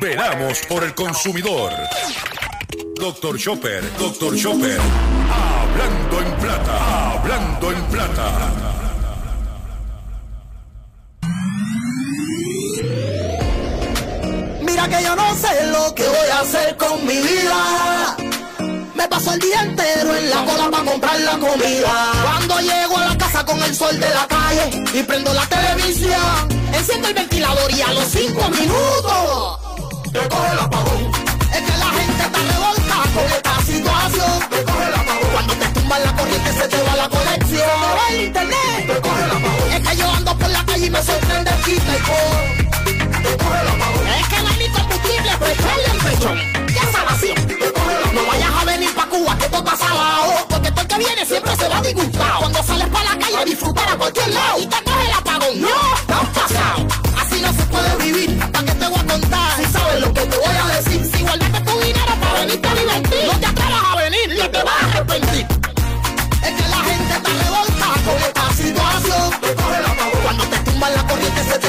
Veramos por el consumidor. Doctor Chopper, Doctor Chopper. Hablando en plata, hablando en plata. Mira que yo no sé lo que voy a hacer con mi vida. Me paso el día entero en la cola para comprar la comida. Cuando llego a la casa con el sol de la calle y prendo la televisión, enciendo el ventilador y a los cinco minutos te coge el apagón. Es que la gente está revolta con esta situación. Te coge el apagón. Cuando te tumban la corriente se te va la conexión. Se va internet. Te coge el apagón. Es que yo ando por la calle y me sorprende el quita y. Te coge el apagón. Es que no hay ni combustible para el pechón. Ya está vacío. Te coge el apagón. No vayas a venir pa' Cuba que todo pasa abajo. Porque todo el que viene siempre se va disgustado. Cuando sales para la calle a disfrutar a cualquier lado. Y te coge el apagón. No, no han pasado.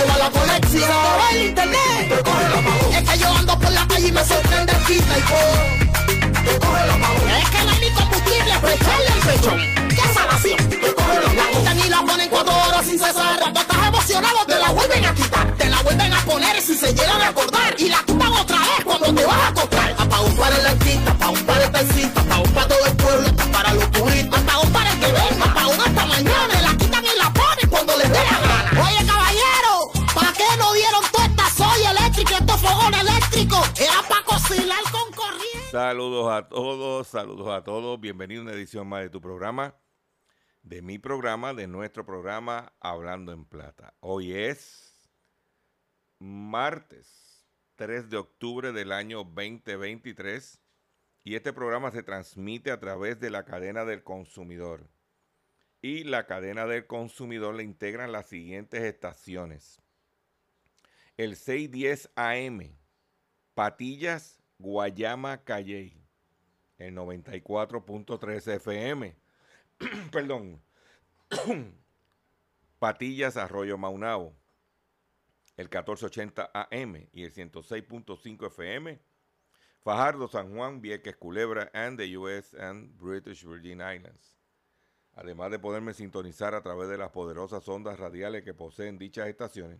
Va la conexión. El internet. Te coge el apagón. Es que yo ando por la calle y me sorprende el quita y con. Te coge el apagón. Es que no hay ni combustible para echarle el. Ya está vacío. Te coge el apagón. La y la ponen cuatro horas sin cesar. Cuando estás emocionado te la vuelven a quitar. Te la vuelven a poner si se llegan a acordar. Y la quitan otra vez cuando te vas a acostar. Apagón para el artista, apagón para el taxista, Saludos a todos, saludos a todos. Bienvenido a una edición más de tu programa, de mi programa, de nuestro programa Hablando en Plata. Hoy es martes 3 de octubre del año 2023 y este programa se transmite a través de la cadena del consumidor. Y la cadena del consumidor le integran las siguientes estaciones. El 610 AM, Patillas, Guayama, Calley. El 94.3 FM. Perdón. Patillas, Arroyo Maunao. El 1480 AM y el 106.5 FM. Fajardo, San Juan, Vieques, Culebra, and the US and British Virgin Islands. Además de poderme sintonizar a través de las poderosas ondas radiales que poseen dichas estaciones.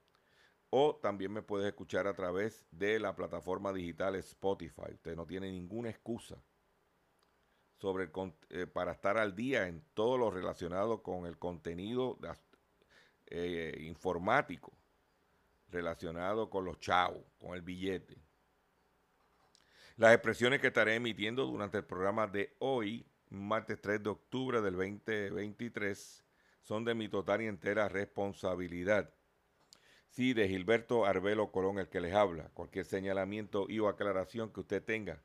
o también me puedes escuchar a través de la plataforma digital Spotify. Usted no tiene ninguna excusa sobre el, eh, para estar al día en todo lo relacionado con el contenido eh, informático relacionado con los chavos, con el billete. Las expresiones que estaré emitiendo durante el programa de hoy, martes 3 de octubre del 2023, son de mi total y entera responsabilidad. Sí, de Gilberto Arbelo Colón, el que les habla. Cualquier señalamiento y o aclaración que usted tenga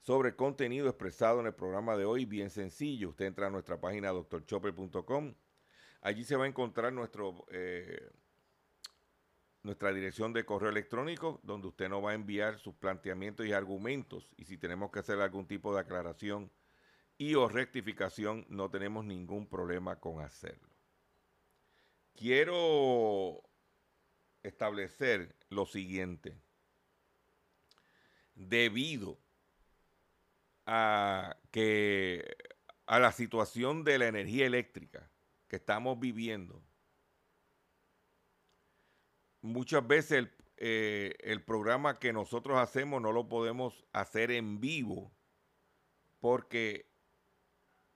sobre contenido expresado en el programa de hoy, bien sencillo. Usted entra a nuestra página doctorchopper.com. Allí se va a encontrar nuestro, eh, nuestra dirección de correo electrónico, donde usted nos va a enviar sus planteamientos y argumentos. Y si tenemos que hacer algún tipo de aclaración y o rectificación, no tenemos ningún problema con hacerlo. Quiero establecer lo siguiente. Debido a que a la situación de la energía eléctrica que estamos viviendo, muchas veces el, eh, el programa que nosotros hacemos no lo podemos hacer en vivo porque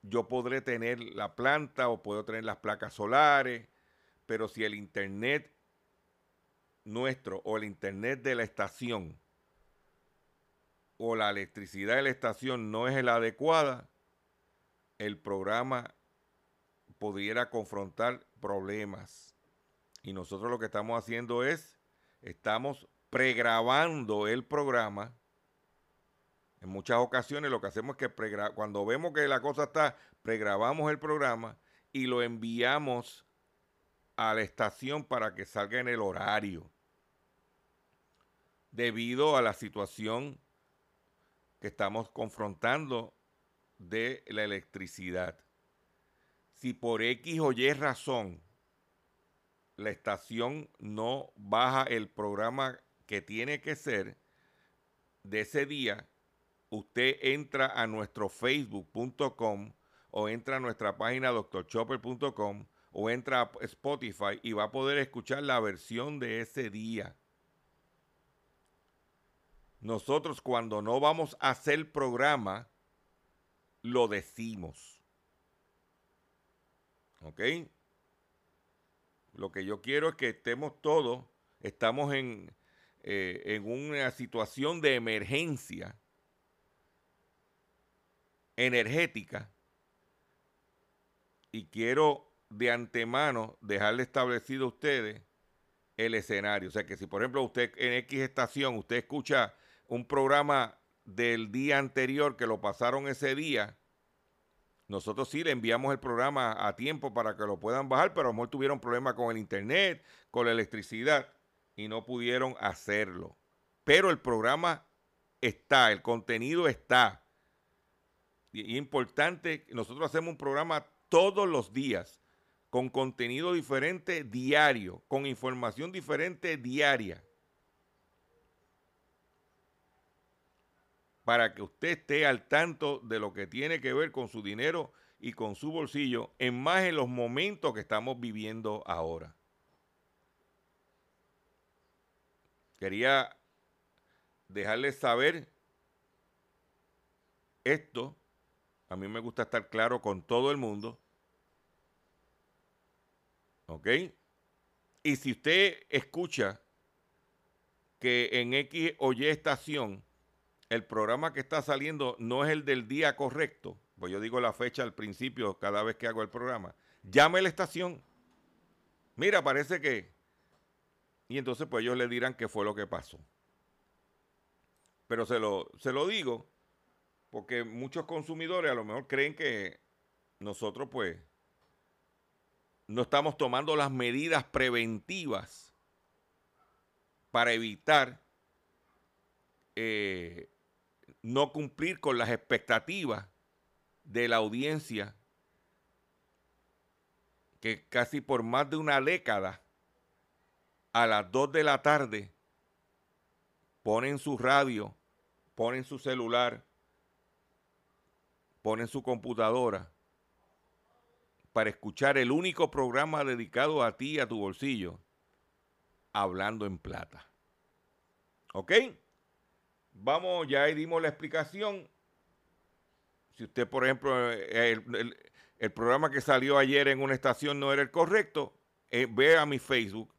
yo podré tener la planta o puedo tener las placas solares, pero si el internet nuestro o el internet de la estación o la electricidad de la estación no es la adecuada, el programa pudiera confrontar problemas. Y nosotros lo que estamos haciendo es, estamos pregrabando el programa En muchas ocasiones lo que hacemos es que cuando vemos que la cosa está, pregrabamos el programa y lo enviamos a la estación para que salga en el horario. Debido a la situación que estamos confrontando de la electricidad. Si por X o Y razón la estación no baja el programa que tiene que ser de ese día, usted entra a nuestro facebook.com o entra a nuestra página doctorchopper.com o entra a Spotify y va a poder escuchar la versión de ese día. Nosotros cuando no vamos a hacer programa, lo decimos. ¿Ok? Lo que yo quiero es que estemos todos, estamos en, eh, en una situación de emergencia energética y quiero de antemano dejarle establecido a ustedes el escenario. O sea que si por ejemplo usted en X estación, usted escucha un programa del día anterior que lo pasaron ese día, nosotros sí le enviamos el programa a tiempo para que lo puedan bajar, pero a lo mejor tuvieron problemas con el internet, con la electricidad y no pudieron hacerlo. Pero el programa está, el contenido está. Y es importante, nosotros hacemos un programa todos los días, con contenido diferente diario, con información diferente diaria. Para que usted esté al tanto de lo que tiene que ver con su dinero y con su bolsillo, en más en los momentos que estamos viviendo ahora. Quería dejarles saber esto. A mí me gusta estar claro con todo el mundo ¿Ok? Y si usted escucha que en X o Y estación el programa que está saliendo no es el del día correcto, pues yo digo la fecha al principio cada vez que hago el programa, llame a la estación. Mira, parece que... Y entonces pues ellos le dirán qué fue lo que pasó. Pero se lo, se lo digo porque muchos consumidores a lo mejor creen que nosotros pues no estamos tomando las medidas preventivas para evitar eh, no cumplir con las expectativas de la audiencia que casi por más de una década a las 2 de la tarde ponen su radio, ponen su celular, ponen su computadora para escuchar el único programa dedicado a ti y a tu bolsillo, Hablando en Plata. ¿Ok? Vamos, ya ahí dimos la explicación. Si usted, por ejemplo, el, programa que salió ayer en una estación no era el correcto, eh, ve a mi Facebook,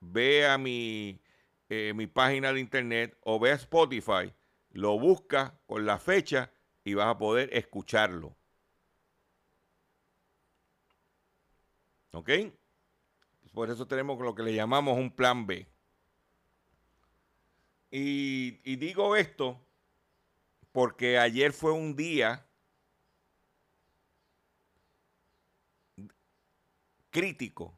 ve a mi, eh, mi página de internet o ve a Spotify, lo busca con la fecha y vas a poder escucharlo. ¿Ok? Por eso tenemos lo que le llamamos un plan B. Y, digo esto porque ayer fue un día crítico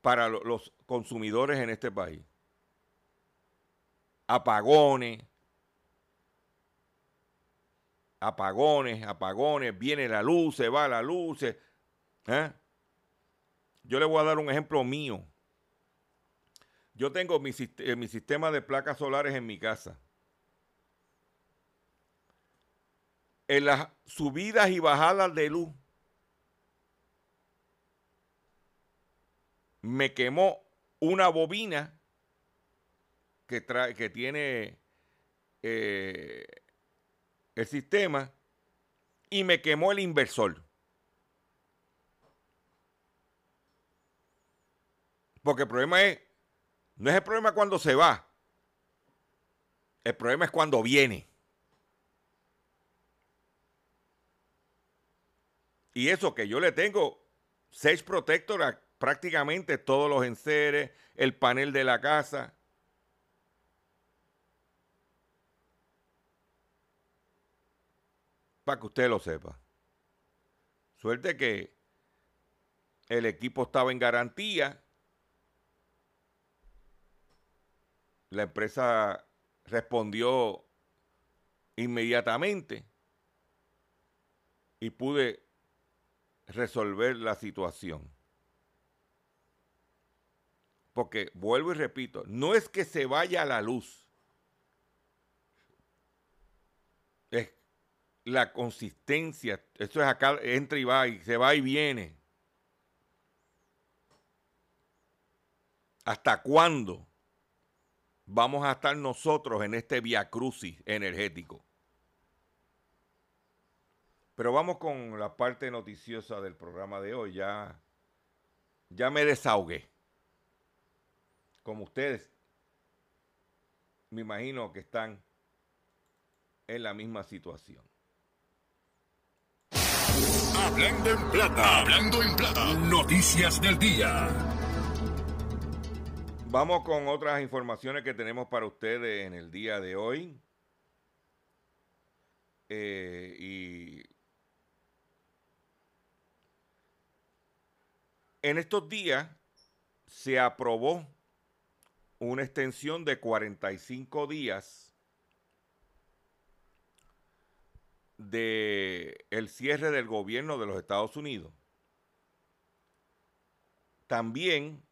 para los consumidores en este país. Apagones, apagones, apagones, viene la luz, se va la luz. ¿eh? Yo le voy a dar un ejemplo mío. Yo tengo mi, eh, mi sistema de placas solares en mi casa. En las subidas y bajadas de luz, me quemó una bobina que, trae, que tiene eh, el sistema y me quemó el inversor. Porque el problema es, no es el problema cuando se va, el problema es cuando viene. Y eso que yo le tengo seis Protector a prácticamente todos los enseres, el panel de la casa. Para que usted lo sepa. Suerte que el equipo estaba en garantía. La empresa respondió inmediatamente y pude resolver la situación. Porque vuelvo y repito, no es que se vaya la luz. Es la consistencia. Esto es acá, entra y va, y se va y viene. ¿Hasta cuándo vamos a estar nosotros en este via crucis energético? Pero vamos con la parte noticiosa del programa de hoy. Ya, ya me desahogué. Como ustedes, me imagino que están en la misma situación. Hablando en plata, hablando en plata, noticias del día. Vamos con otras informaciones que tenemos para ustedes en el día de hoy. Eh, En estos días se aprobó una extensión de 45 días de el cierre del gobierno de los Estados Unidos. También,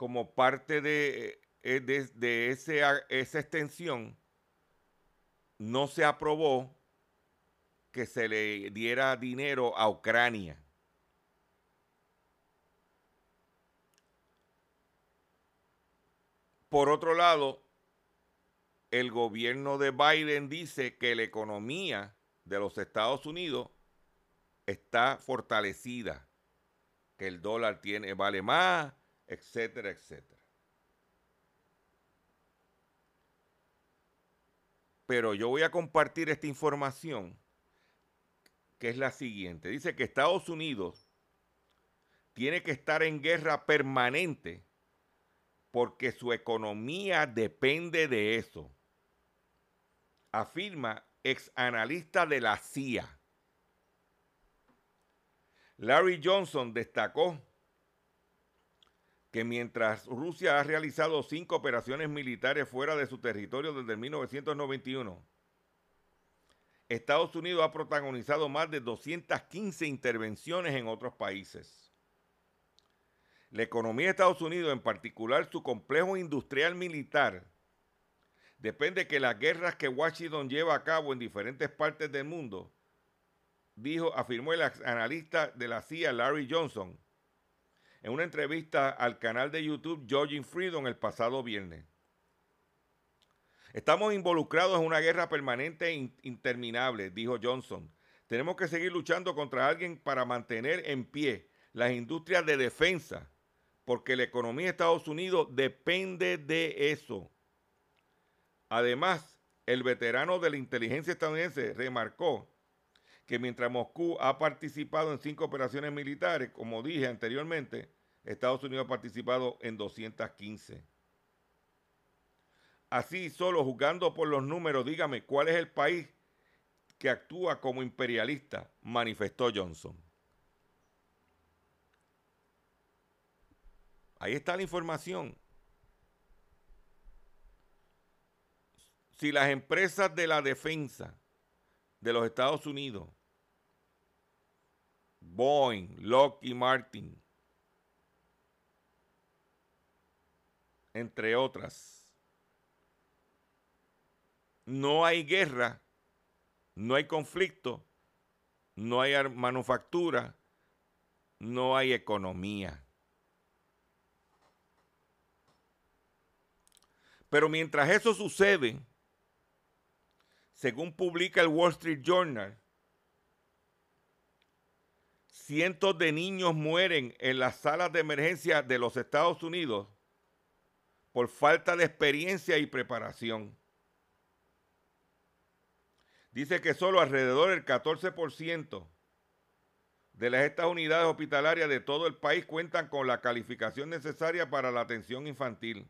como parte de, eh, de, esa extensión, no se aprobó que se le diera dinero a Ucrania. Por otro lado, el gobierno de Biden dice que la economía de los Estados Unidos está fortalecida, que el dólar tiene, vale más, etcétera, etcétera. Pero yo voy a compartir esta información, que es la siguiente. Dice que Estados Unidos tiene que estar en guerra permanente porque su economía depende de eso, afirma ex analista de la CIA. Larry Johnson destacó que mientras Rusia ha realizado cinco operaciones militares fuera de su territorio desde 1991, Estados Unidos ha protagonizado más de 215 intervenciones en otros países. La economía de Estados Unidos, en particular su complejo industrial militar, depende que las guerras que Washington lleva a cabo en diferentes partes del mundo, dijo, afirmó el analista de la CIA Larry Johnson en una entrevista al canal de YouTube Georgin Freedom el pasado viernes. Estamos involucrados en una guerra permanente e interminable, dijo Johnson. Tenemos que seguir luchando contra alguien para mantener en pie las industrias de defensa porque la economía de Estados Unidos depende de eso. Además, el veterano de la inteligencia estadounidense remarcó que mientras Moscú ha participado en cinco operaciones militares, como dije anteriormente, Estados Unidos ha participado en 215. Así, solo jugando por los números, dígame, ¿cuál es el país que actúa como imperialista? Manifestó Johnson. Ahí está la información. Si las empresas de la defensa de los Estados Unidos, Boeing, Lockheed Martin, entre otras, no hay guerra, no hay conflicto, no hay manufactura, no hay economía. Pero mientras eso sucede, según publica el Wall Street Journal, cientos de niños mueren en las salas de emergencia de los Estados Unidos por falta de experiencia y preparación. Dice que solo alrededor del 14% de las estas unidades hospitalarias de todo el país cuentan con la calificación necesaria para la atención infantil.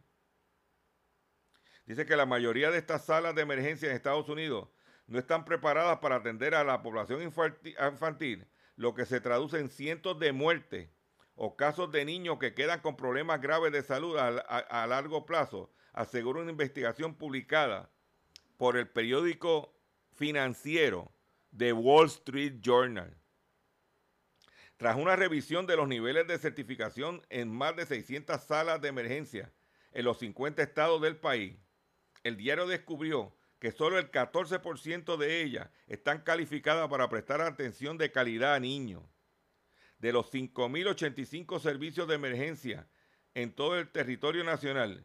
Dice que la mayoría de estas salas de emergencia en Estados Unidos no están preparadas para atender a la población infantil, lo que se traduce en cientos de muertes o casos de niños que quedan con problemas graves de salud a, largo plazo, asegura una investigación publicada por el periódico financiero The Wall Street Journal. Tras una revisión de los niveles de certificación en más de 600 salas de emergencia en los 50 estados del país, el diario descubrió que solo el 14% de ellas están calificadas para prestar atención de calidad a niños. De los 5.085 servicios de emergencia en todo el territorio nacional,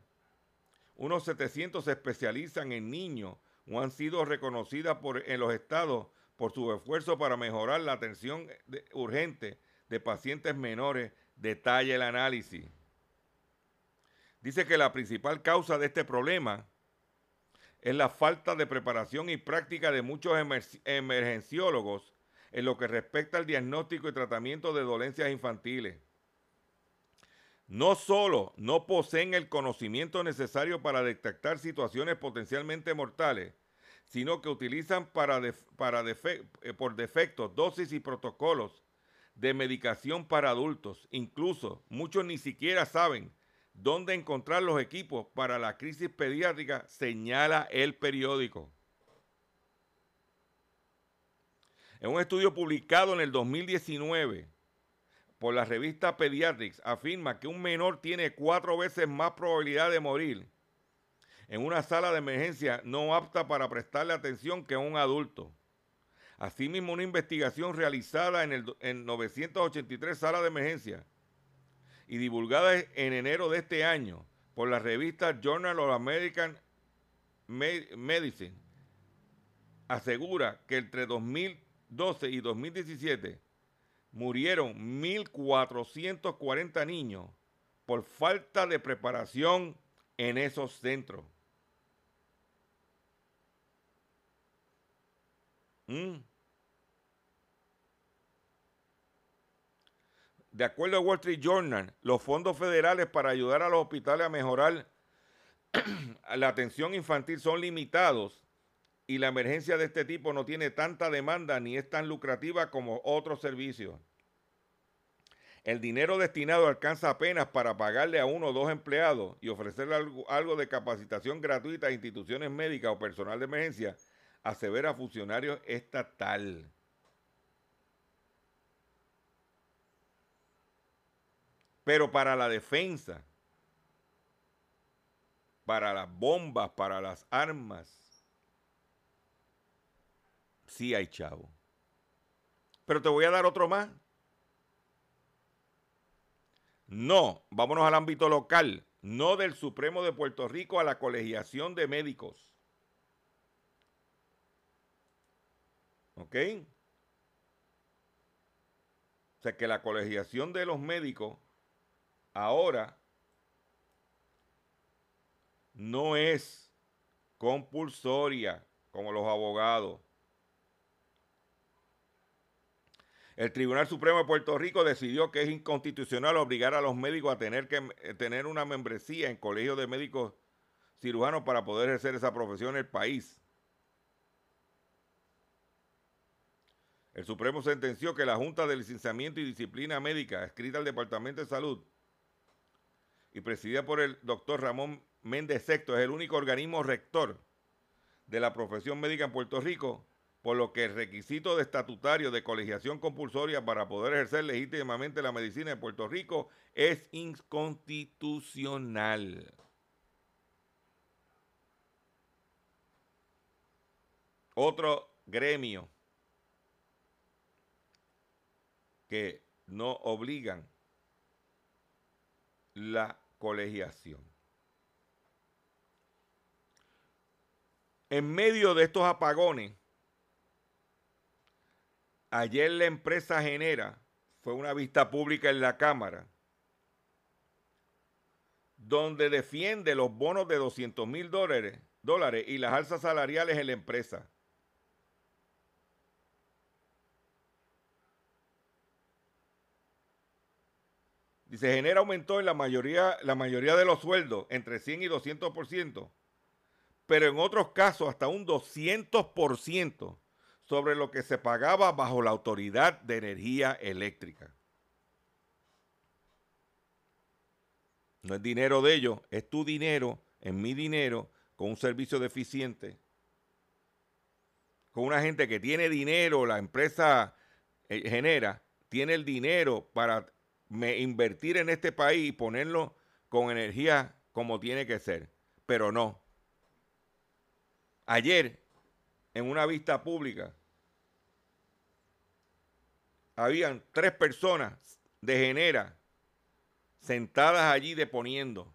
unos 700 se especializan en niños o han sido reconocidas por, en los estados por su esfuerzo para mejorar la atención urgente de pacientes menores, detalla el análisis. Dice que la principal causa de este problema es la falta de preparación y práctica de muchos emergenciólogos en lo que respecta al diagnóstico y tratamiento de dolencias infantiles. No solo no poseen el conocimiento necesario para detectar situaciones potencialmente mortales, sino que utilizan eh, por defecto dosis y protocolos de medicación para adultos. Incluso muchos ni siquiera saben dónde encontrar los equipos para la crisis pediátrica, señala el periódico. En un estudio publicado en el 2019 por la revista Pediatrics, afirma que un menor tiene cuatro veces más probabilidad de morir en una sala de emergencia no apta para prestarle atención que un adulto. Asimismo, una investigación realizada en, el, en 983 salas de emergencia y divulgada en enero de este año por la revista Journal of American Medicine, asegura que entre 2012 y 2017 murieron 1.440 niños por falta de preparación en esos centros. Mm. De acuerdo a Wall Street Journal, los fondos federales para ayudar a los hospitales a mejorar la atención infantil son limitados y la emergencia de este tipo no tiene tanta demanda ni es tan lucrativa como otros servicios. El dinero destinado alcanza apenas para pagarle a uno o dos empleados y ofrecerle algo, algo de capacitación gratuita a instituciones médicas o personal de emergencia, asevera funcionario estatal. Pero para la defensa, para las bombas, para las armas, sí hay chavo. Pero te voy a dar otro más. No, vámonos al ámbito local, no del Supremo de Puerto Rico a la colegiación de médicos. ¿Ok? O sea que la colegiación de los médicos ahora no es compulsoria como los abogados. El Tribunal Supremo de Puerto Rico decidió que es inconstitucional obligar a los médicos a tener que eh, tener una membresía en colegios de médicos cirujanos para poder ejercer esa profesión en el país. El Supremo sentenció que la Junta de Licenciamiento y Disciplina Médica, escrita al Departamento de Salud, y presidida por el doctor Ramón Méndez Sexto, es el único organismo rector de la profesión médica en Puerto Rico, por lo que el requisito de estatutario de colegiación compulsoria para poder ejercer legítimamente la medicina en Puerto Rico es inconstitucional. Otro gremio que no obligan la colegiación. En medio de estos apagones, ayer la empresa Genera fue una vista pública en la Cámara donde defiende los bonos de 200 mil dólares, dólares y las alzas salariales en la empresa. Se genera aumentó en la mayoría, la mayoría de los sueldos entre 100 y 200%, pero en otros casos hasta un 200% sobre lo que se pagaba bajo la Autoridad de Energía Eléctrica. No es dinero de ellos, es tu dinero, es mi dinero, con un servicio deficiente, con una gente que tiene dinero, la empresa eh, genera, tiene el dinero para invertir en este país y ponerlo con energía como tiene que ser, pero no. Ayer, en una vista pública, habían tres personas de Genera sentadas allí deponiendo.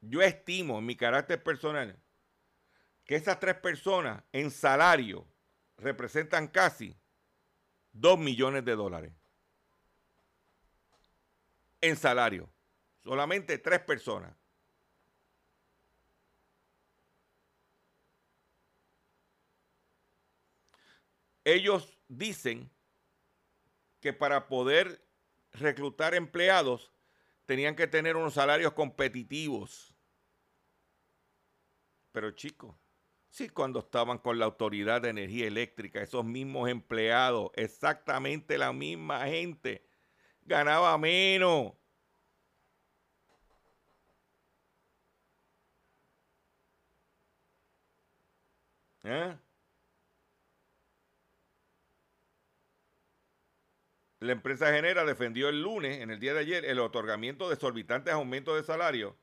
Yo estimo en mi carácter personal que esas tres personas en salario representan casi dos millones de dólares. En salario. Solamente tres personas. Ellos dicen que para poder reclutar empleados tenían que tener unos salarios competitivos. Pero chicos, sí cuando estaban con la Autoridad de Energía Eléctrica, esos mismos empleados, exactamente la misma gente, ganaba menos. ¿Eh? La empresa Genera defendió el lunes, en el día de ayer, el otorgamiento de exorbitantes aumentos de salario,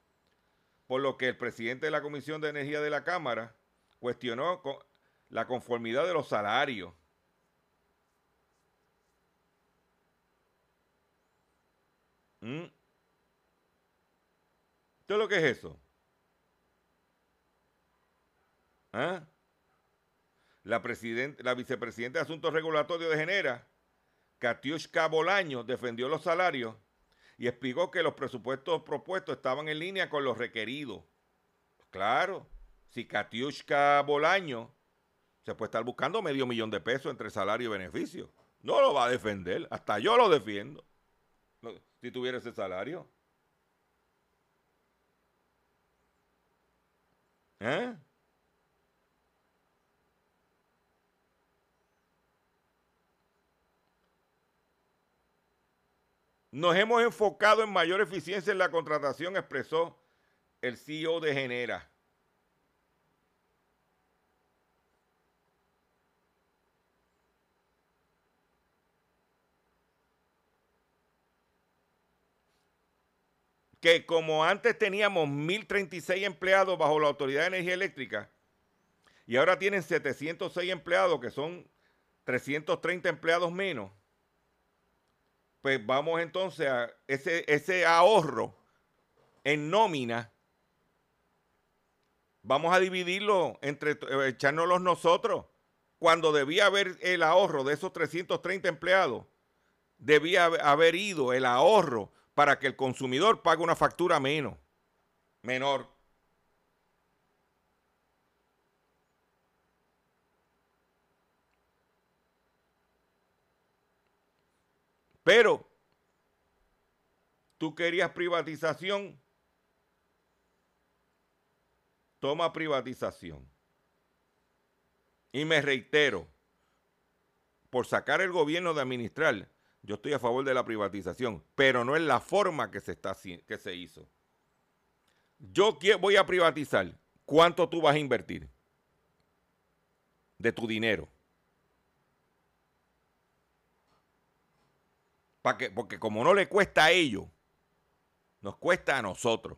por lo que el presidente de la Comisión de Energía de la Cámara cuestionó la conformidad de los salarios. ¿Mm? ¿Qué es lo que es eso? ¿Ah? La, la vicepresidenta de Asuntos Regulatorios de Genera Katiushka Bolaño defendió los salarios y explicó que los presupuestos propuestos estaban en línea con los requeridos. Claro, si Katiushka Bolaño se puede estar buscando medio millón de pesos entre salario y beneficio, no lo va a defender. Hasta yo lo defiendo. Si tuviera ese salario. ¿Eh? Nos hemos enfocado en mayor eficiencia en la contratación, expresó el CEO de Genera. Que como antes teníamos 1.036 empleados bajo la Autoridad de Energía Eléctrica y ahora tienen 706 empleados, que son 330 empleados menos, pues vamos entonces a ese, ese ahorro en nómina, vamos a dividirlo entre eh, echárnoslo nosotros. Cuando debía haber el ahorro de esos 330 empleados, debía haber ido el ahorro para que el consumidor pague una factura menos, menor. Pero tú querías privatización, toma privatización. Y me reitero, por sacar el gobierno de administrar, yo estoy a favor de la privatización, pero no es la forma que se, está, que se hizo. Yo voy a privatizar. ¿Cuánto tú vas a invertir de tu dinero? porque como no le cuesta a ellos, nos cuesta a nosotros.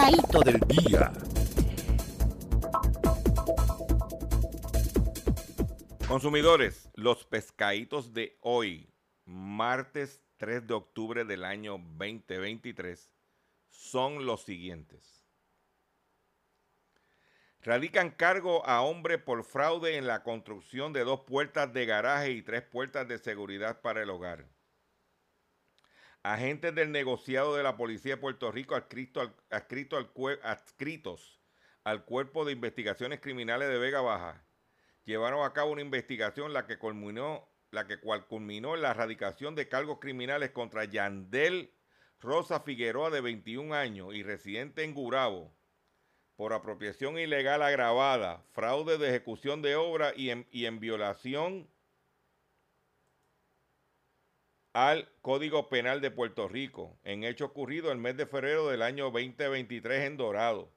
pescadito del día. Consumidores, los pescaditos de hoy, martes 3 de octubre del año 2023, son los siguientes. Radican cargo a hombre por fraude en la construcción de dos puertas de garaje y tres puertas de seguridad para el hogar. Agentes del negociado de la Policía de Puerto Rico adscritos al Cuerpo de Investigaciones Criminales de Vega Baja llevaron a cabo una investigación la que culminó, la cual culminó en la erradicación de cargos criminales contra Yandel Rosa Figueroa de 21 años y residente en Gurabo por apropiación ilegal agravada, fraude de ejecución de obra y en, y en violación al Código Penal de Puerto Rico, en hecho ocurrido el mes de febrero del año 2023 en Dorado.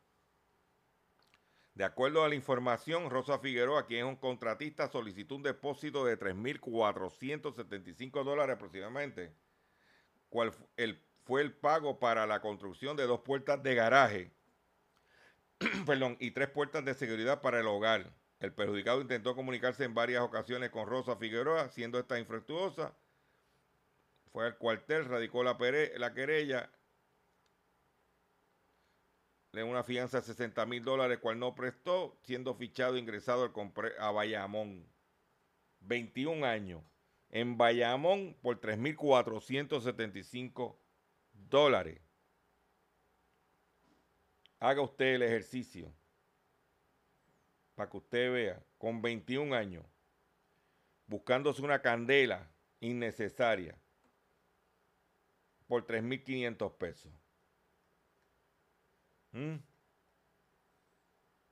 De acuerdo a la información, Rosa Figueroa, quien es un contratista, solicitó un depósito de 3.475 dólares aproximadamente, cual fue el pago para la construcción de dos puertas de garaje y tres puertas de seguridad para el hogar. El perjudicado intentó comunicarse en varias ocasiones con Rosa Figueroa, siendo esta infructuosa, fue al cuartel, radicó la, la querella, le una fianza de 60 mil dólares, cual no prestó, siendo fichado e ingresado al a Bayamón. 21 años. En Bayamón por 3.475 dólares. Haga usted el ejercicio para que usted vea, con 21 años, buscándose una candela innecesaria por 3.500 pesos. ¿Mm?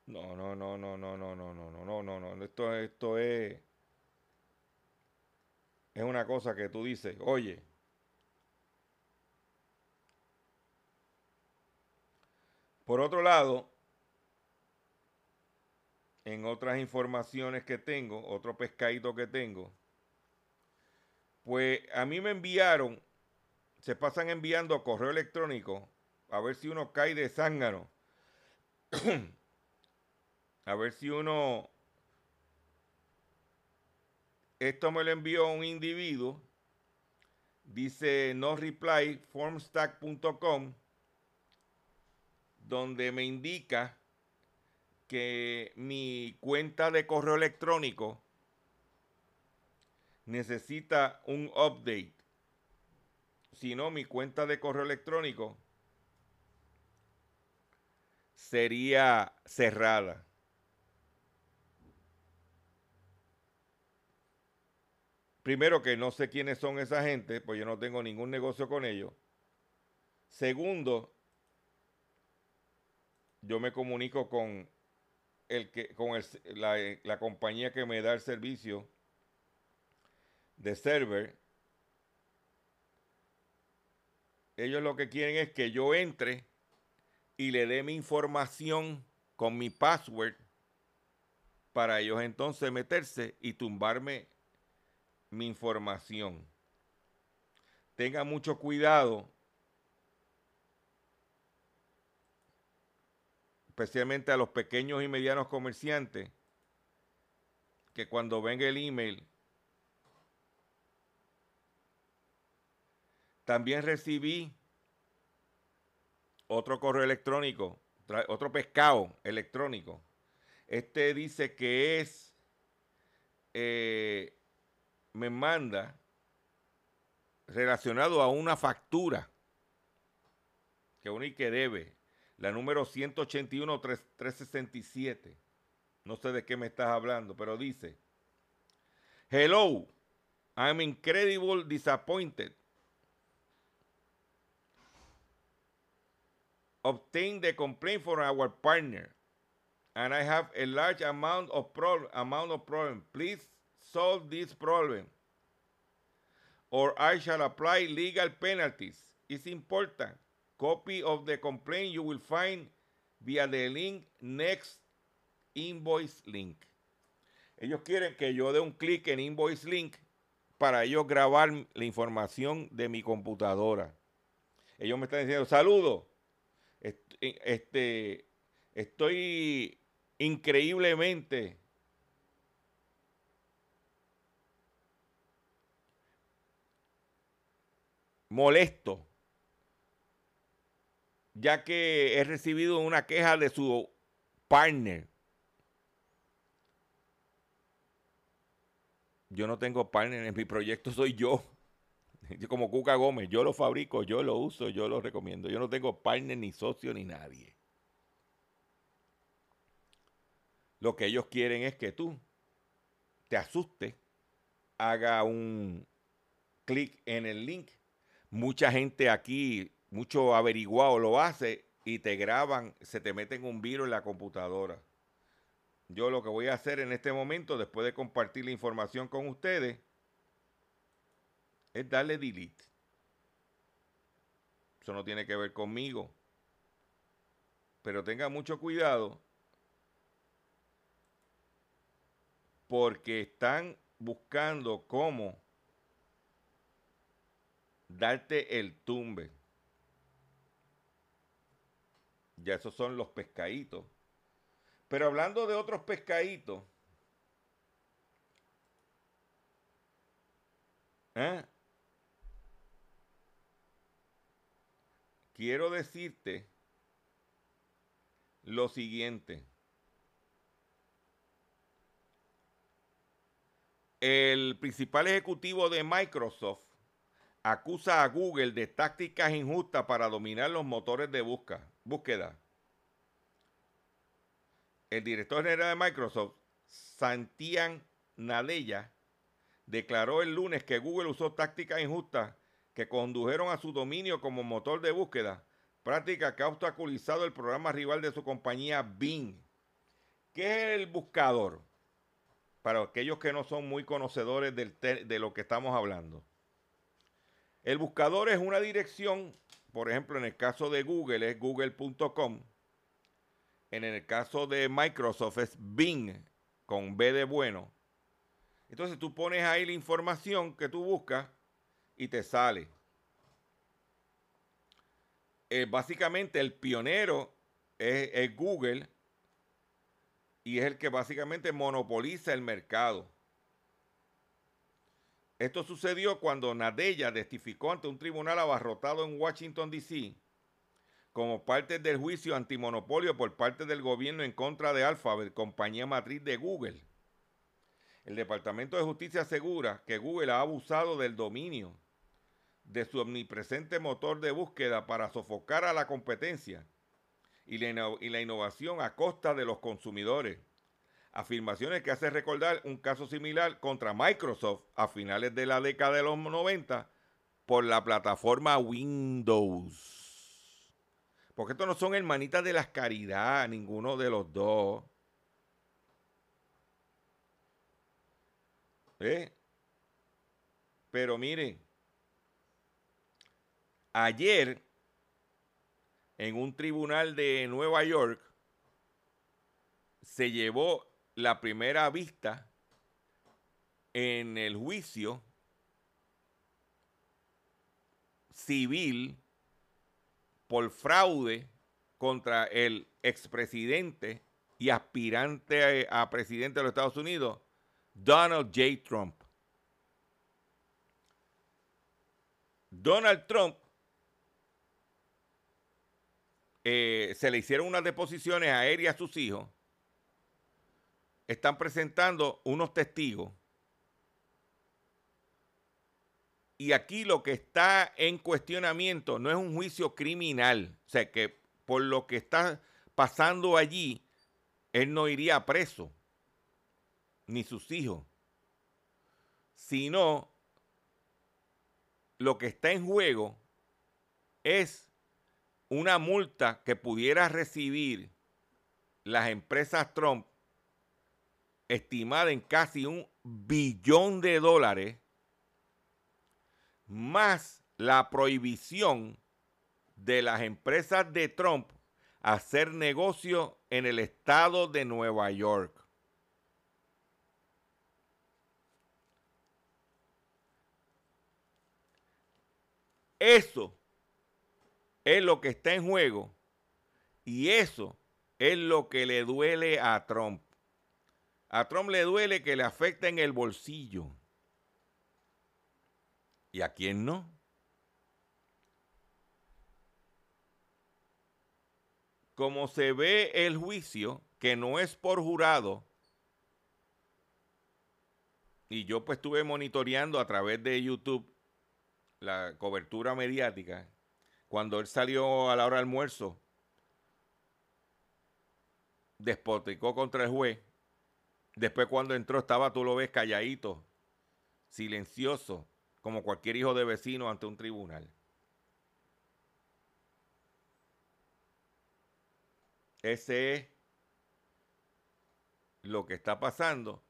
No, no, no, no, no, no, no, no, no, no, no, Esto, esto es, es una cosa que tú dices, oye, por otro lado, en otras informaciones que tengo, otro pescadito que tengo, pues a mí me enviaron se pasan enviando correo electrónico a ver si uno cae de zángano. a ver si uno... Esto me lo envió un individuo. Dice no reply formstack.com donde me indica que mi cuenta de correo electrónico necesita un update sino mi cuenta de correo electrónico sería cerrada. Primero que no sé quiénes son esa gente, pues yo no tengo ningún negocio con ellos. Segundo, yo me comunico con el que con la, la compañía que me da el servicio de server ellos lo que quieren es que yo entre y le dé mi información con mi password para ellos entonces meterse y tumbarme mi información. Tenga mucho cuidado, especialmente a los pequeños y medianos comerciantes, que cuando venga el email También recibí otro correo electrónico, otro pescado electrónico. Este dice que es, eh, me manda relacionado a una factura que uno y que debe, la número 181-367. No sé de qué me estás hablando, pero dice, Hello, I'm incredible disappointed obtain the complaint from our partner. And I have a large amount of problem amount of problem. Please solve this problem. Or I shall apply legal penalties. It's important. Copy of the complaint you will find via the link next invoice link. Ellos quieren que yo dé un clic en invoice link para ellos grabar la información de mi computadora. Ellos me están diciendo, saludos, este, estoy increíblemente molesto ya que he recibido una queja de su partner. Yo no tengo partner, en mi proyecto soy yo. Como Cuca Gómez, yo lo fabrico, yo lo uso, yo lo recomiendo. Yo no tengo partner, ni socio, ni nadie. Lo que ellos quieren es que tú te asustes, haga un clic en el link. Mucha gente aquí, mucho averiguado lo hace y te graban, se te meten un virus en la computadora. Yo lo que voy a hacer en este momento, después de compartir la información con ustedes, es darle delete. Eso no tiene que ver conmigo. Pero tenga mucho cuidado porque están buscando cómo darte el tumbe. Ya esos son los pescaditos. Pero hablando de otros pescaditos, ¿eh? Quiero decirte lo siguiente. El principal ejecutivo de Microsoft acusa a Google de tácticas injustas para dominar los motores de búsqueda. El director general de Microsoft, Santian Nadella, declaró el lunes que Google usó tácticas injustas que condujeron a su dominio como motor de búsqueda, práctica que ha obstaculizado el programa rival de su compañía Bing. ¿Qué es el buscador? Para aquellos que no son muy conocedores de lo que estamos hablando. El buscador es una dirección, por ejemplo, en el caso de Google es google.com. En el caso de Microsoft es Bing, con B de bueno. Entonces tú pones ahí la información que tú buscas y te sale. Eh, básicamente el pionero es, Google y es el que básicamente monopoliza el mercado. Esto sucedió cuando Nadella testificó ante un tribunal abarrotado en Washington, D.C., como parte del juicio antimonopolio por parte del gobierno en contra de Alphabet, compañía matriz de Google. El Departamento de Justicia asegura que Google ha abusado del dominio de su omnipresente motor de búsqueda para sofocar a la competencia y la, innovación a costa de los consumidores. Afirmaciones que hace recordar un caso similar contra Microsoft a finales de la década de los 90 por la plataforma Windows. Porque estos no son hermanitas de las caridad, ninguno de los dos. ¿Eh? Pero miren, Ayer, en un tribunal de Nueva York, se llevó la primera vista en el juicio civil por fraude contra el expresidente y aspirante a, presidente de los Estados Unidos, Donald J. Trump. Donald Trump eh, se le hicieron unas deposiciones aéreas a sus hijos, están presentando unos testigos. Y aquí lo que está en cuestionamiento no es un juicio criminal. O sea, que por lo que está pasando allí, él no iría preso, ni sus hijos. Sino, lo que está en juego es una multa que pudiera recibir las empresas Trump, estimada en casi un billón de dólares, más la prohibición de las empresas de Trump hacer negocio en el estado de Nueva York. Eso es lo que está en juego y eso es lo que le duele a Trump. A Trump le duele que le afecte en el bolsillo. ¿Y a quién no? como se ve el juicio, que no es por jurado, y yo pues estuve monitoreando a través de YouTube la cobertura mediática, cuando él salió a la hora del almuerzo, despoticó contra el juez. Después cuando entró estaba, tú lo ves calladito, silencioso, como cualquier hijo de vecino ante un tribunal. Ese es lo que está pasando.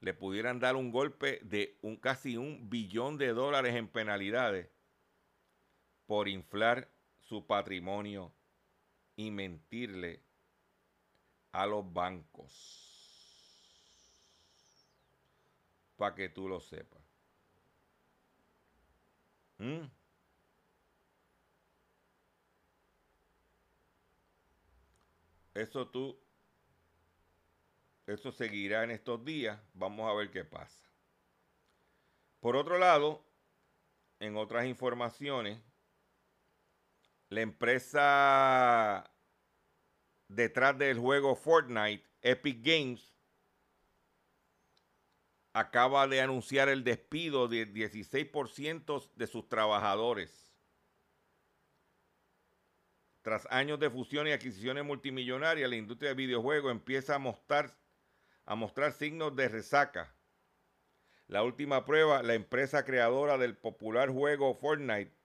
Le pudieran dar un golpe de un casi un billón de dólares en penalidades por inflar su patrimonio y mentirle a los bancos. Para que tú lo sepas. ¿Mm? Eso tú, eso seguirá en estos días. Vamos a ver qué pasa. Por otro lado, en otras informaciones, la empresa detrás del juego Fortnite, Epic Games, acaba de anunciar el despido de 16% de sus trabajadores. Tras años de fusión y adquisiciones multimillonarias, la industria de videojuegos empieza a mostrar, a mostrar signos de resaca. La última prueba, la empresa creadora del popular juego Fortnite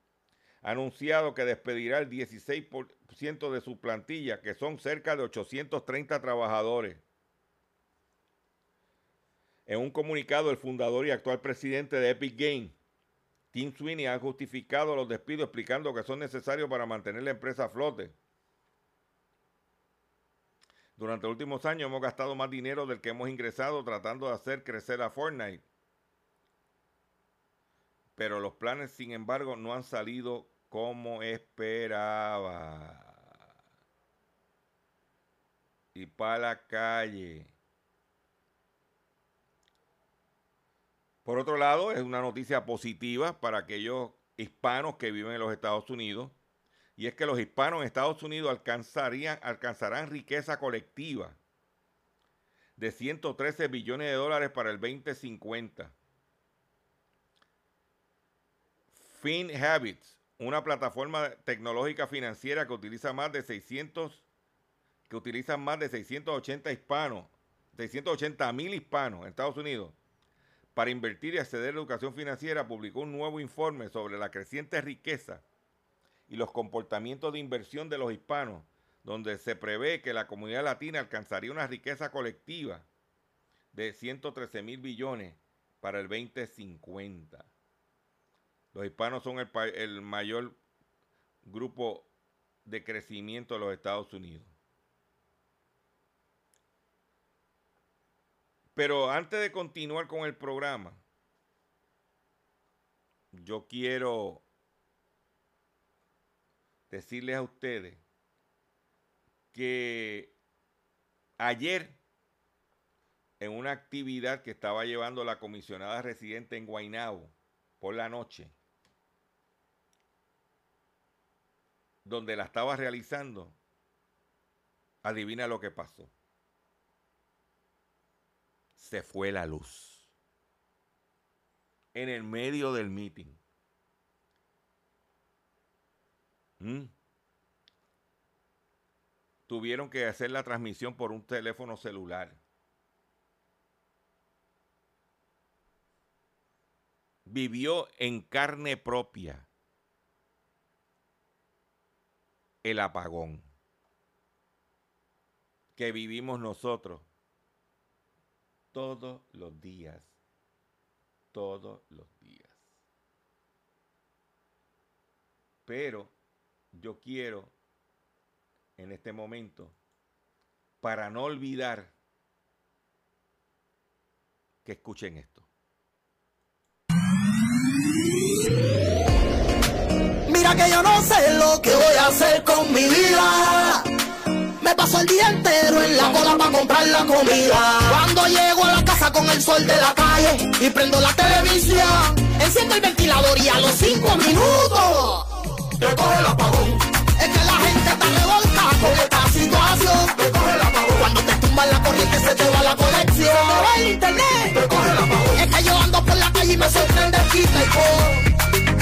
ha anunciado que despedirá el 16% de su plantilla, que son cerca de 830 trabajadores. En un comunicado, el fundador y actual presidente de Epic Games, Tim Sweeney ha justificado los despidos explicando que son necesarios para mantener la empresa a flote. Durante los últimos años hemos gastado más dinero del que hemos ingresado tratando de hacer crecer a Fortnite. Pero los planes, sin embargo, no han salido como esperaba. Y para la calle. Por otro lado, es una noticia positiva para aquellos hispanos que viven en los Estados Unidos. Y es que los hispanos en Estados Unidos alcanzarían, alcanzarán riqueza colectiva de 113 billones de dólares para el 2050. FinHabits, una plataforma tecnológica financiera que utiliza más de 600 que utilizan más de 680 hispanos, 680 mil hispanos en Estados Unidos para invertir y acceder a la educación financiera, publicó un nuevo informe sobre la creciente riqueza y los comportamientos de inversión de los hispanos, donde se prevé que la comunidad latina alcanzaría una riqueza colectiva de 113 mil billones para el 2050. Los hispanos son el, mayor grupo de crecimiento de los Estados Unidos. Pero antes de continuar con el programa, yo quiero decirles a ustedes que ayer en una actividad que estaba llevando la comisionada residente en Guaynabo por la noche, donde la estaba realizando, adivina lo que pasó se fue la luz. En el medio del meeting. ¿Mm? Tuvieron que hacer la transmisión por un teléfono celular. Vivió en carne propia el apagón que vivimos nosotros todos los días, todos los días. Pero yo quiero en este momento, para no olvidar, que escuchen esto. Mira que yo no sé lo que voy a hacer con mi vida paso el día entero en la cola para comprar la comida. Cuando llego a la casa con el sol de la calle y prendo la televisión, enciendo el ventilador y a los cinco minutos te coge el apagón. Es que la gente está revoltada con esta situación. Te coge el apagón. Cuando te tumban la corriente se te va la conexión. Te va el internet. Te coge el apagón. Es que yo ando por la calle y me sorprende quita y con.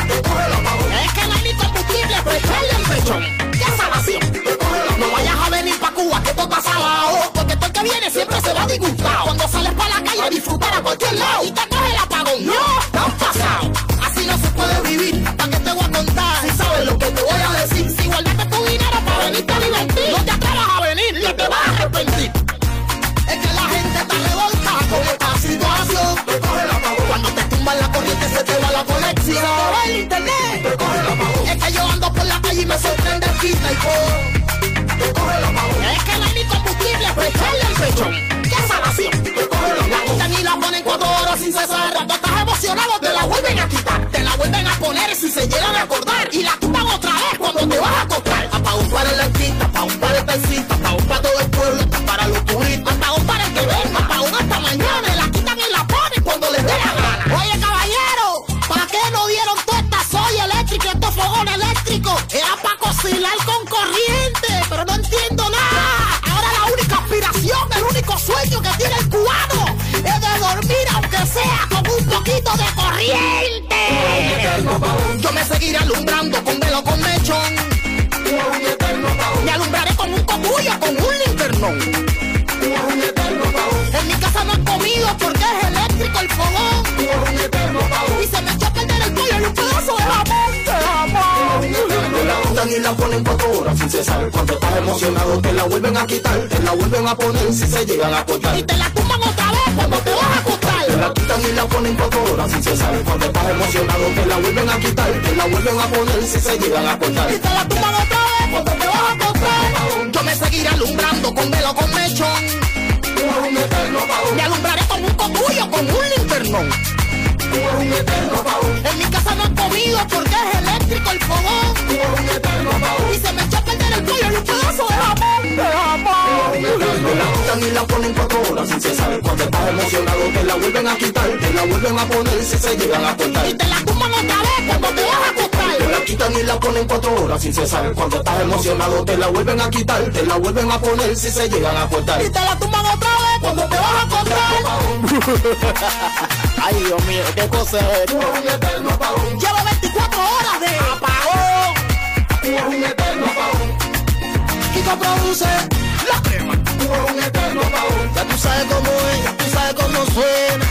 Es que no hay ni combustible, prestarle el pechón. ¡Qué salvación! Te coge el apagón. No vayas a venir pa' Cuba, que esto está salado. Porque todo el que viene siempre se va disgustado. Cuando sales pa' la calle disfrutar a cualquier lado. Y coge. Es que no hay ni combustible, prestarle el pechón. ¡Qué salvación! Te coge quitan y la ponen cuatro horas sin cesar. Un. En mi casa no he comido porque es eléctrico el fogón. Y se me echó a perder el pollo y un pedazo de jamón. De jamón. La quitan y la ponen cuatro horas sin cesar. Cuando estás emocionado te la vuelven a quitar, te la vuelven a poner si se llegan a cortar. Y te la tumban otra vez cuando te vas a acostar. Te la quitan y la ponen cuatro horas sin cesar. Cuando estás emocionado te la vuelven a quitar, te la vuelven a poner si se llegan a cortar. Y te la tumban otra vez cuando te vas a acostar. Yo me seguiré alumbrando con velo con mechón. Me alumbraré con un cogullo, con un linternón. En mi casa no he comido porque es eléctrico el fogón. Y se me echó a perder el pollo y un pedazo de jamón. De jamón. La quitan y la ponen cuatro horas sin cesar. Cuando estás emocionado te la vuelven a quitar, te la vuelven a poner si se llegan a cortar. Y te la tumban otra vez cuando te vas a acostar. Te la quitan y la ponen cuatro horas sin cesar. Cuando estás emocionado te la vuelven a quitar, te la vuelven a poner si se llegan a cortar. Y te la tumban otra vez cuando te vas a acostar. Ay, Dios mío, qué cosa es esto. Llevo 24 horas de apagón. Kiko produce la crema. Ya tú sabes cómo es, ya tú sabes cómo suena.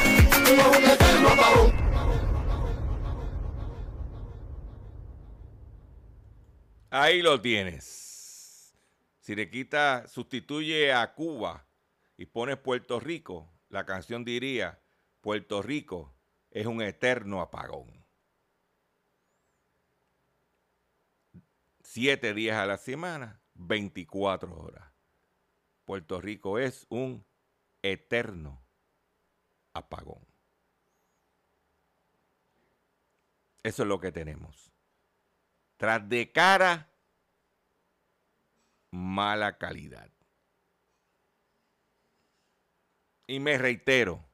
Ahí lo tienes. Si le quita, sustituye a Cuba y pones Puerto Rico, la canción diría, Puerto Rico es un eterno apagón. Siete días a la semana, 24 horas. Puerto Rico es un eterno apagón. Eso es lo que tenemos. Tras de cara, mala calidad. Y me reitero,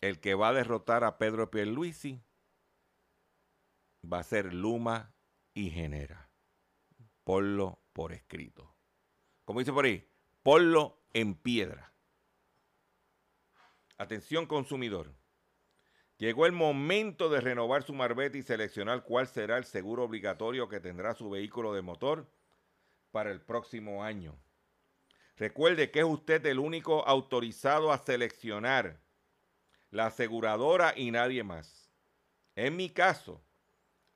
el que va a derrotar a Pedro Pierluisi va a ser Luma y Genera. Ponlo por escrito. Como dice por ahí, ponlo en piedra. Atención consumidor. Llegó el momento de renovar su marbete y seleccionar cuál será el seguro obligatorio que tendrá su vehículo de motor para el próximo año. Recuerde que es usted el único autorizado a seleccionar la aseguradora y nadie más. En mi caso,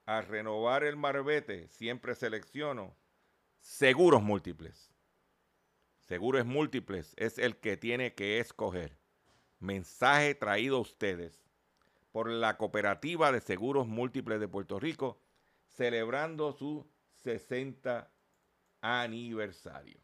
al renovar el marbete, siempre selecciono seguros múltiples. Seguros múltiples es el que tiene que escoger. Mensaje traído a ustedes por la Cooperativa de Seguros Múltiples de Puerto Rico, celebrando su 60 aniversario.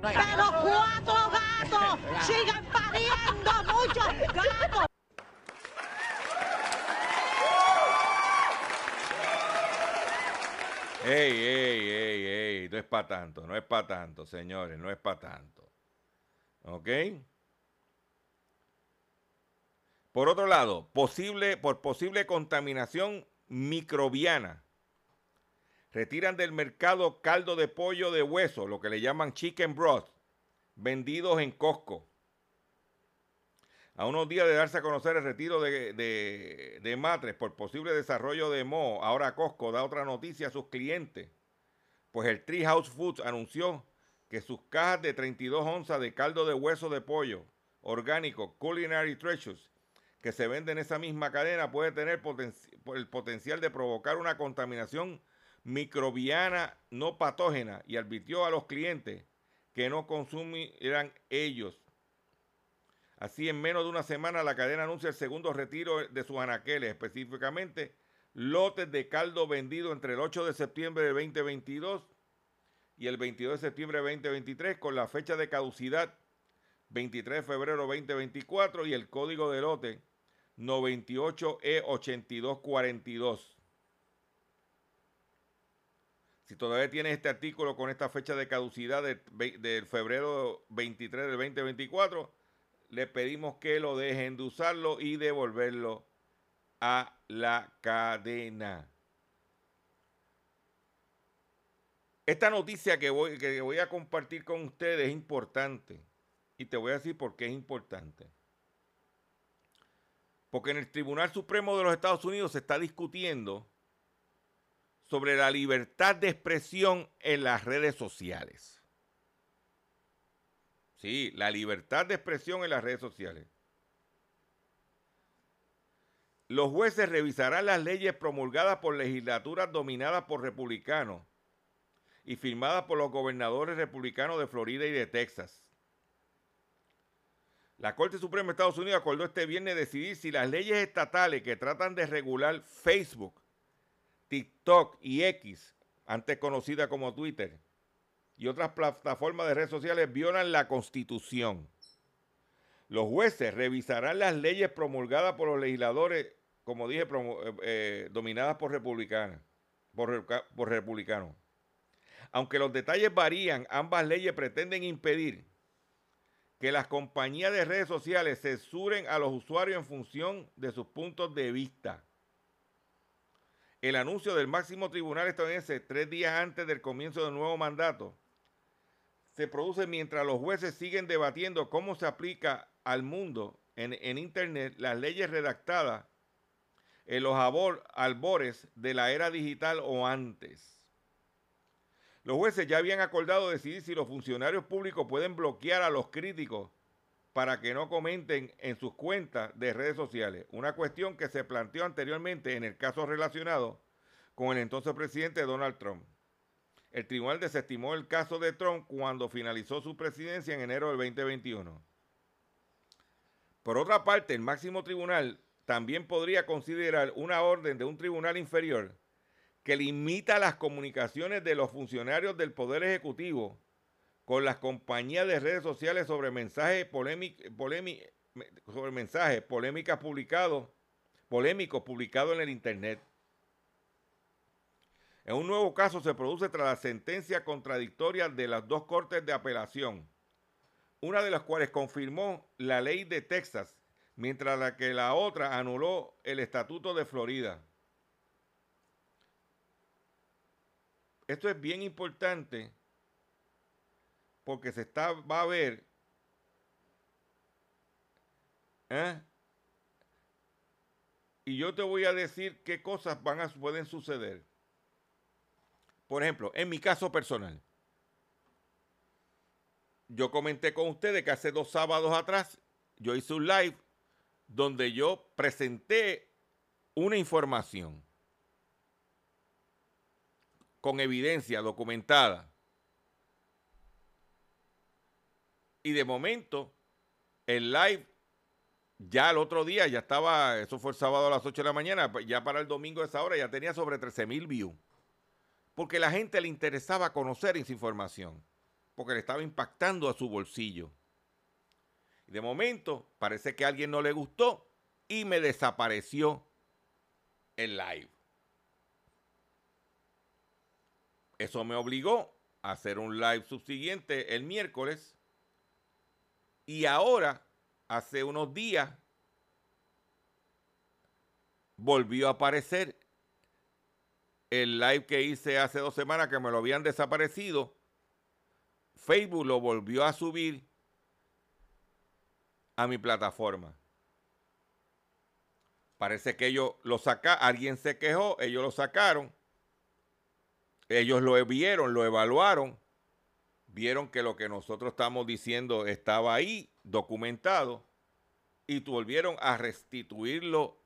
¡Pero cuatro gatos! ¡Sigan pariendo muchos gatos! Ey, ey, ey, ey, no es para tanto, no es para tanto, señores, no es para tanto. ¿Ok? Por otro lado, posible, por posible contaminación microbiana, retiran del mercado caldo de pollo de hueso, lo que le llaman chicken broth, vendidos en Costco. A unos días de darse a conocer el retiro de, de, de matres por posible desarrollo de moho, ahora Costco da otra noticia a sus clientes. Pues el Treehouse Foods anunció que sus cajas de 32 onzas de caldo de hueso de pollo orgánico Culinary Treasures que se venden en esa misma cadena puede tener poten el potencial de provocar una contaminación microbiana no patógena y advirtió a los clientes que no consumieran ellos. Así, en menos de una semana, la cadena anuncia el segundo retiro de sus anaqueles, específicamente lotes de caldo vendido entre el 8 de septiembre de 2022 y el 22 de septiembre de 2023, con la fecha de caducidad 23 de febrero 2024 y el código de lote 98E8242. Si todavía tienes este artículo con esta fecha de caducidad del, febrero 23 del 2024, le pedimos que lo dejen de usarlo y devolverlo a la cadena. Esta noticia que voy, que voy a compartir con ustedes es importante. Y te voy a decir por qué es importante. Porque en el Tribunal Supremo de los Estados Unidos se está discutiendo sobre la libertad de expresión en las redes sociales. Sí, la libertad de expresión en las redes sociales. Los jueces revisarán las leyes promulgadas por legislaturas dominadas por republicanos y firmadas por los gobernadores republicanos de Florida y de Texas. La Corte Suprema de Estados Unidos acordó este viernes decidir si las leyes estatales que tratan de regular Facebook, TikTok y X, antes conocida como Twitter, y otras plataformas de redes sociales violan la Constitución. Los jueces revisarán las leyes promulgadas por los legisladores, como dije, eh, eh, dominadas por republicanos, por, por republicanos. Aunque los detalles varían, ambas leyes pretenden impedir que las compañías de redes sociales censuren a los usuarios en función de sus puntos de vista. El anuncio del máximo tribunal estadounidense tres días antes del comienzo del nuevo mandato se produce mientras los jueces siguen debatiendo cómo se aplica al mundo en, en Internet las leyes redactadas en los albores de la era digital o antes. Los jueces ya habían acordado decidir si los funcionarios públicos pueden bloquear a los críticos para que no comenten en sus cuentas de redes sociales, una cuestión que se planteó anteriormente en el caso relacionado con el entonces presidente Donald Trump. El tribunal desestimó el caso de Trump cuando finalizó su presidencia en enero del 2021. Por otra parte, el máximo tribunal también podría considerar una orden de un tribunal inferior que limita las comunicaciones de los funcionarios del Poder Ejecutivo con las compañías de redes sociales sobre mensajes sobre mensajes polémicas publicados, polémicos publicados en el Internet. En un nuevo caso se produce tras la sentencia contradictoria de las dos cortes de apelación, una de las cuales confirmó la ley de Texas, mientras la que la otra anuló el Estatuto de Florida. Esto es bien importante porque se está, va a ver ¿eh? y yo te voy a decir qué cosas van a, pueden suceder. Por ejemplo, en mi caso personal, yo comenté con ustedes que hace dos sábados atrás yo hice un live donde yo presenté una información con evidencia documentada. Y de momento, el live, ya el otro día, ya estaba, eso fue el sábado a las 8 de la mañana, ya para el domingo de esa hora ya tenía sobre 13 mil views. Porque a la gente le interesaba conocer esa información, porque le estaba impactando a su bolsillo. Y de momento, parece que a alguien no le gustó y me desapareció el live. Eso me obligó a hacer un live subsiguiente el miércoles. Y ahora, hace unos días, volvió a aparecer el live que hice hace dos semanas que me lo habían desaparecido. Facebook lo volvió a subir a mi plataforma. Parece que ellos lo sacaron, alguien se quejó, ellos lo sacaron. Ellos lo vieron, lo evaluaron, vieron que lo que nosotros estamos diciendo estaba ahí, documentado, y volvieron a restituirlo.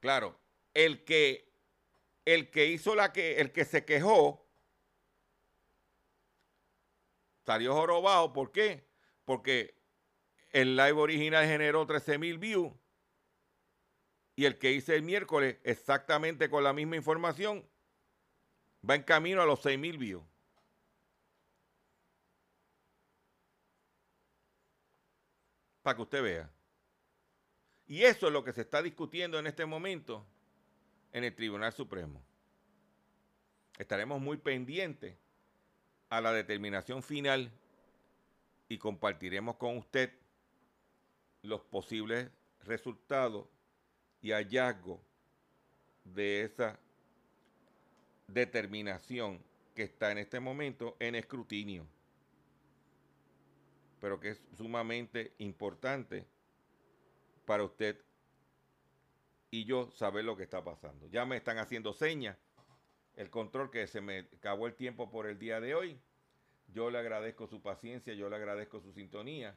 Claro, el que, el que hizo la que, el que se quejó, salió jorobado. ¿Por qué? Porque el live original generó 13 mil views y el que hice el miércoles exactamente con la misma información va en camino a los 6 mil views. Para que usted vea. Y eso es lo que se está discutiendo en este momento en el Tribunal Supremo. Estaremos muy pendientes a la determinación final y compartiremos con usted los posibles resultados y hallazgos de esa determinación que está en este momento en escrutinio, pero que es sumamente importante para usted y yo saber lo que está pasando. Ya me están haciendo señas, el control que se me acabó el tiempo por el día de hoy. Yo le agradezco su paciencia, yo le agradezco su sintonía.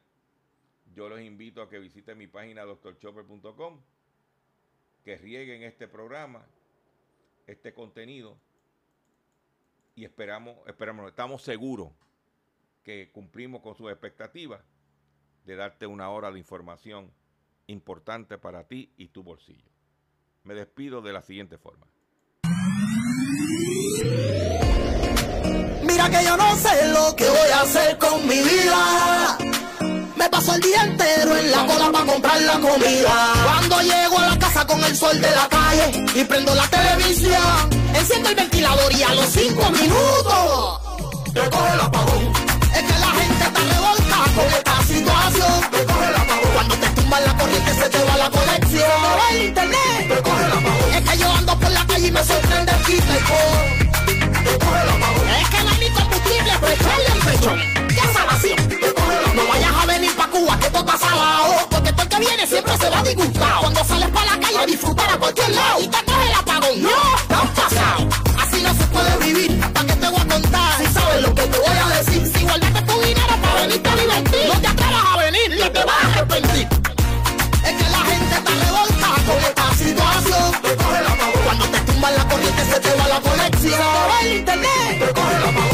Yo los invito a que visiten mi página doctorchopper.com, que rieguen este programa, este contenido y esperamos, esperamos, estamos seguros que cumplimos con sus expectativas de darte una hora de información importante para ti y tu bolsillo. Me despido de la siguiente forma. Mira que yo no sé lo que voy a hacer con mi vida. Me paso el día entero en la cola para comprar la comida. Cuando llego a la casa con el sol de la calle y prendo la televisión, enciendo el ventilador y a los cinco minutos Te coge el con esta situación. te coge el apagón, Cuando te tumban la corriente se te va la va el internet. te coge el apagón, Es que yo ando por la calle y me sorprende el quita y apagón, Es que no hay ni combustible para echarle el pecho. Ya salvación. te coge el apagón. No vayas a venir pa' Cuba, que esto pasa abajo. Porque todo el que viene siempre se va disgustado. Cuando sales para la calle a disfrutar a cualquier lado. Y te coge el apagón. No, han pasado. Así no se puede vivir. ¿Para qué te voy a contar? Si sabes lo que te voy a decir. Es que la gente está revolta con esta situación. Recoge la mano. Cuando te tumban la corriente se te va la conexión. Internet.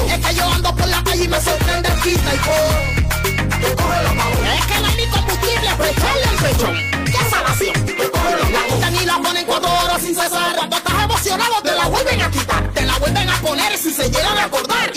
Es que yo ando por la calle y me sorprende el quita y por. Recoge la mano. Es que no hay ni combustible para echarle el pecho. ¡Qué sanación! Recoge la mano. La la ponen cuatro horas sin cesar. Cuando estás emocionado te la vuelven a quitar. Te la vuelven a poner si se llegan a acordar.